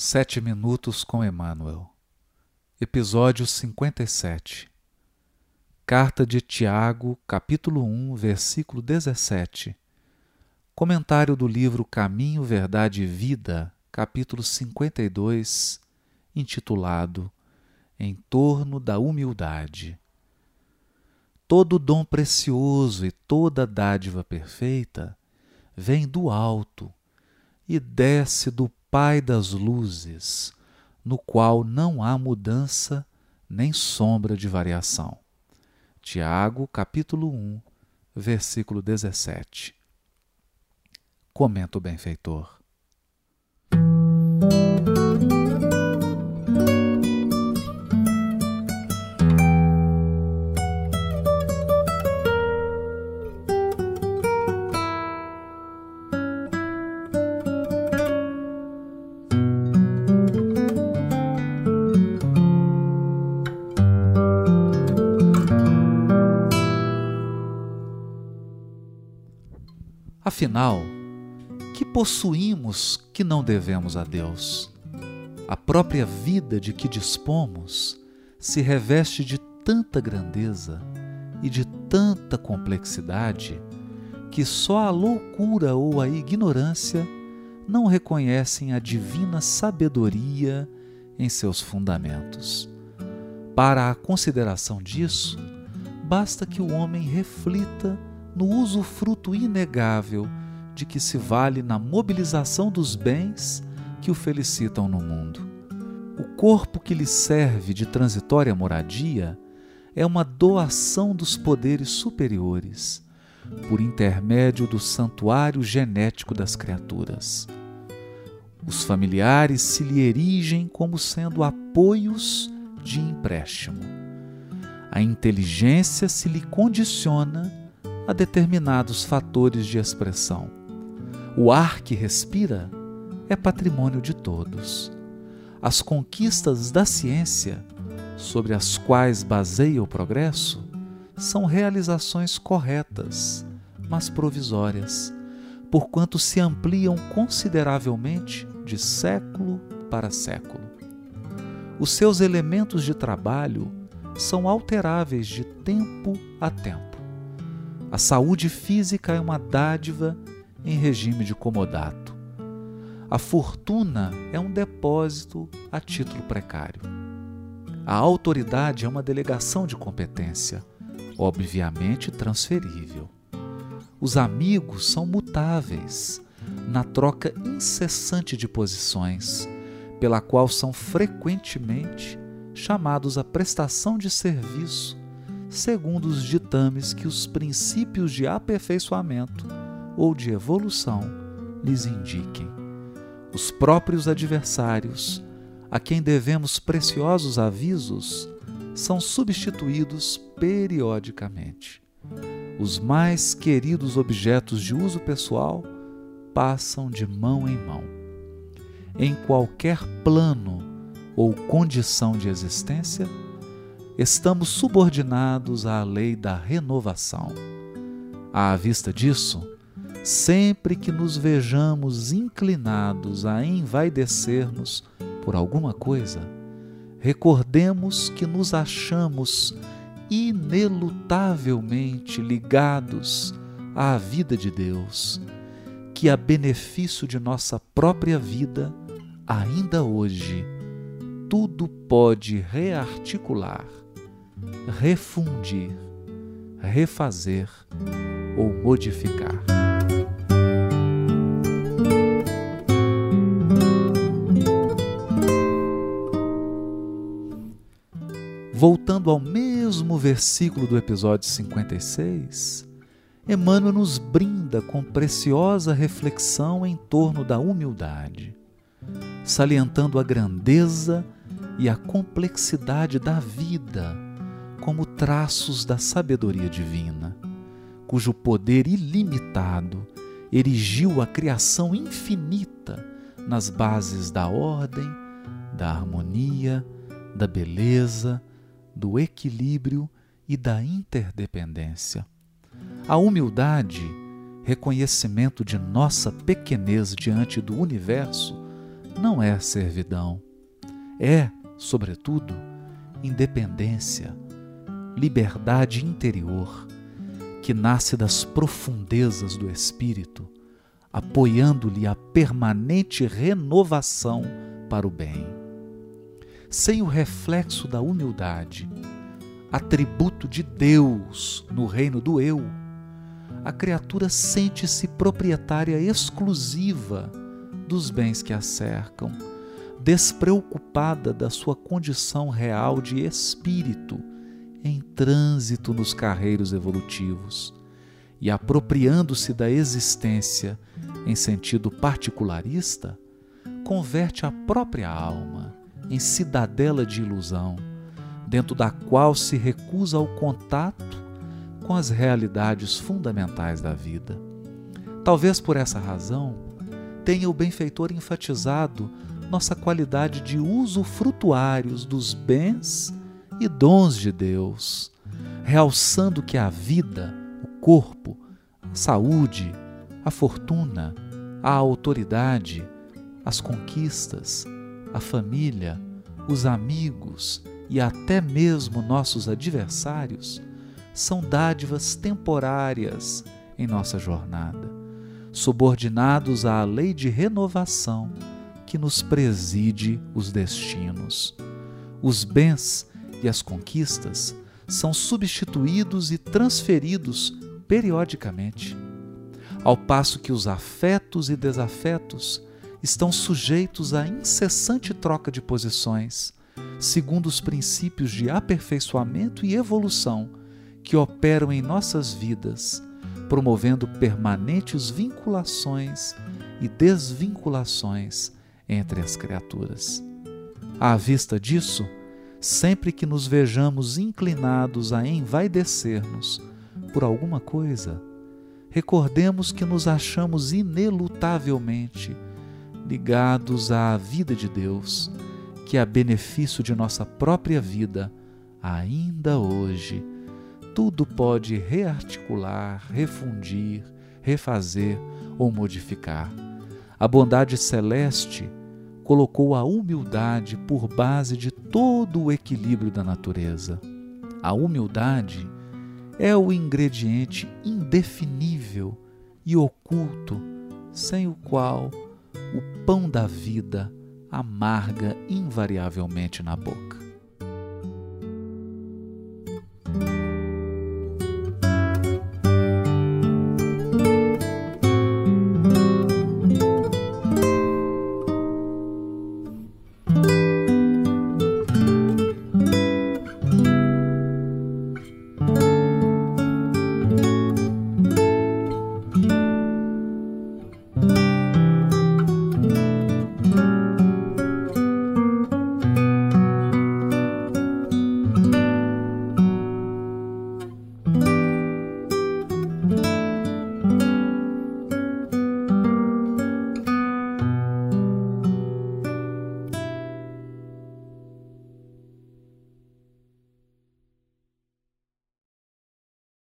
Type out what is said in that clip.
Sete Minutos com Emmanuel, Episódio 57 Carta de Tiago, capítulo 1, versículo 17 Comentário do livro Caminho, Verdade e Vida, capítulo 52, intitulado Em torno da humildade. Todo dom precioso e toda dádiva perfeita vem do alto e desce do Pai das luzes, no qual não há mudança nem sombra de variação. Tiago, capítulo 1, versículo 17. Comenta o benfeitor. Afinal, que possuímos que não devemos a Deus? A própria vida de que dispomos se reveste de tanta grandeza e de tanta complexidade que só a loucura ou a ignorância não reconhecem a divina sabedoria em seus fundamentos. Para a consideração disso, basta que o homem reflita no usufruto inegável de que se vale na mobilização dos bens que o felicitam no mundo. O corpo que lhe serve de transitória moradia é uma doação dos poderes superiores, por intermédio do santuário genético das criaturas. Os familiares se lhe erigem como sendo apoios de empréstimo. A inteligência se lhe condiciona a determinados fatores de expressão. O ar que respira é patrimônio de todos. As conquistas da ciência, sobre as quais baseia o progresso, são realizações corretas, mas provisórias, porquanto se ampliam consideravelmente de século para século. Os seus elementos de trabalho são alteráveis de tempo a tempo a saúde física é uma dádiva em regime de comodato. A fortuna é um depósito a título precário. A autoridade é uma delegação de competência, obviamente transferível. Os amigos são mutáveis na troca incessante de posições, pela qual são frequentemente chamados à prestação de serviço segundo os ditames que os princípios de aperfeiçoamento ou de evolução lhes indiquem. Os próprios adversários, a quem devemos preciosos avisos, são substituídos periodicamente. Os mais queridos objetos de uso pessoal passam de mão em mão. Em qualquer plano ou condição de existência, estamos subordinados à lei da renovação. À vista disso, sempre que nos vejamos inclinados a envaidecer-nos por alguma coisa, recordemos que nos achamos inelutavelmente ligados à vida de Deus, que a benefício de nossa própria vida, ainda hoje, tudo pode rearticular refundir, refazer ou modificar. Voltando ao mesmo versículo do episódio 56, Emmanuel nos brinda com preciosa reflexão em torno da humildade, salientando a grandeza e a complexidade da vida como traços da sabedoria divina, cujo poder ilimitado erigiu a criação infinita nas bases da ordem, da harmonia, da beleza, do equilíbrio e da interdependência. A humildade, reconhecimento de nossa pequenez diante do universo, não é servidão. É, sobretudo, independência, liberdade interior, que nasce das profundezas do espírito, apoiando-lhe a permanente renovação para o bem. Sem o reflexo da humildade, atributo de Deus no reino do eu, a criatura sente-se proprietária exclusiva dos bens que a cercam, despreocupada da sua condição real de espírito em trânsito nos carreiros evolutivos e apropriando-se da existência em sentido particularista, converte a própria alma em cidadela de ilusão, dentro da qual se recusa ao contato com as realidades fundamentais da vida. Talvez por essa razão tenha o benfeitor enfatizado nossa qualidade de usufrutuários dos bens e dons de Deus, realçando que a vida, o corpo, a saúde, a fortuna, a autoridade, as conquistas, a família, os amigos e até mesmo nossos adversários são dádivas temporárias em nossa jornada, subordinados à lei de renovação que nos preside os destinos. Os bens e as conquistas são substituídos e transferidos periodicamente, ao passo que os afetos e desafetos estão sujeitos à incessante troca de posições, segundo os princípios de aperfeiçoamento e evolução que operam em nossas vidas, promovendo permanentes vinculações e desvinculações entre as criaturas. À vista disso, sempre que nos vejamos inclinados a envaidecer-nos por alguma coisa, recordemos que nos achamos inelutavelmente ligados à vida de Deus, que a benefício de nossa própria vida, ainda hoje, tudo pode rearticular, refundir, refazer ou modificar. A bondade celeste colocou a humildade por base de todo o equilíbrio da natureza. A humildade é o ingrediente indefinível e oculto, sem o qual o pão da vida amarga invariavelmente na boca.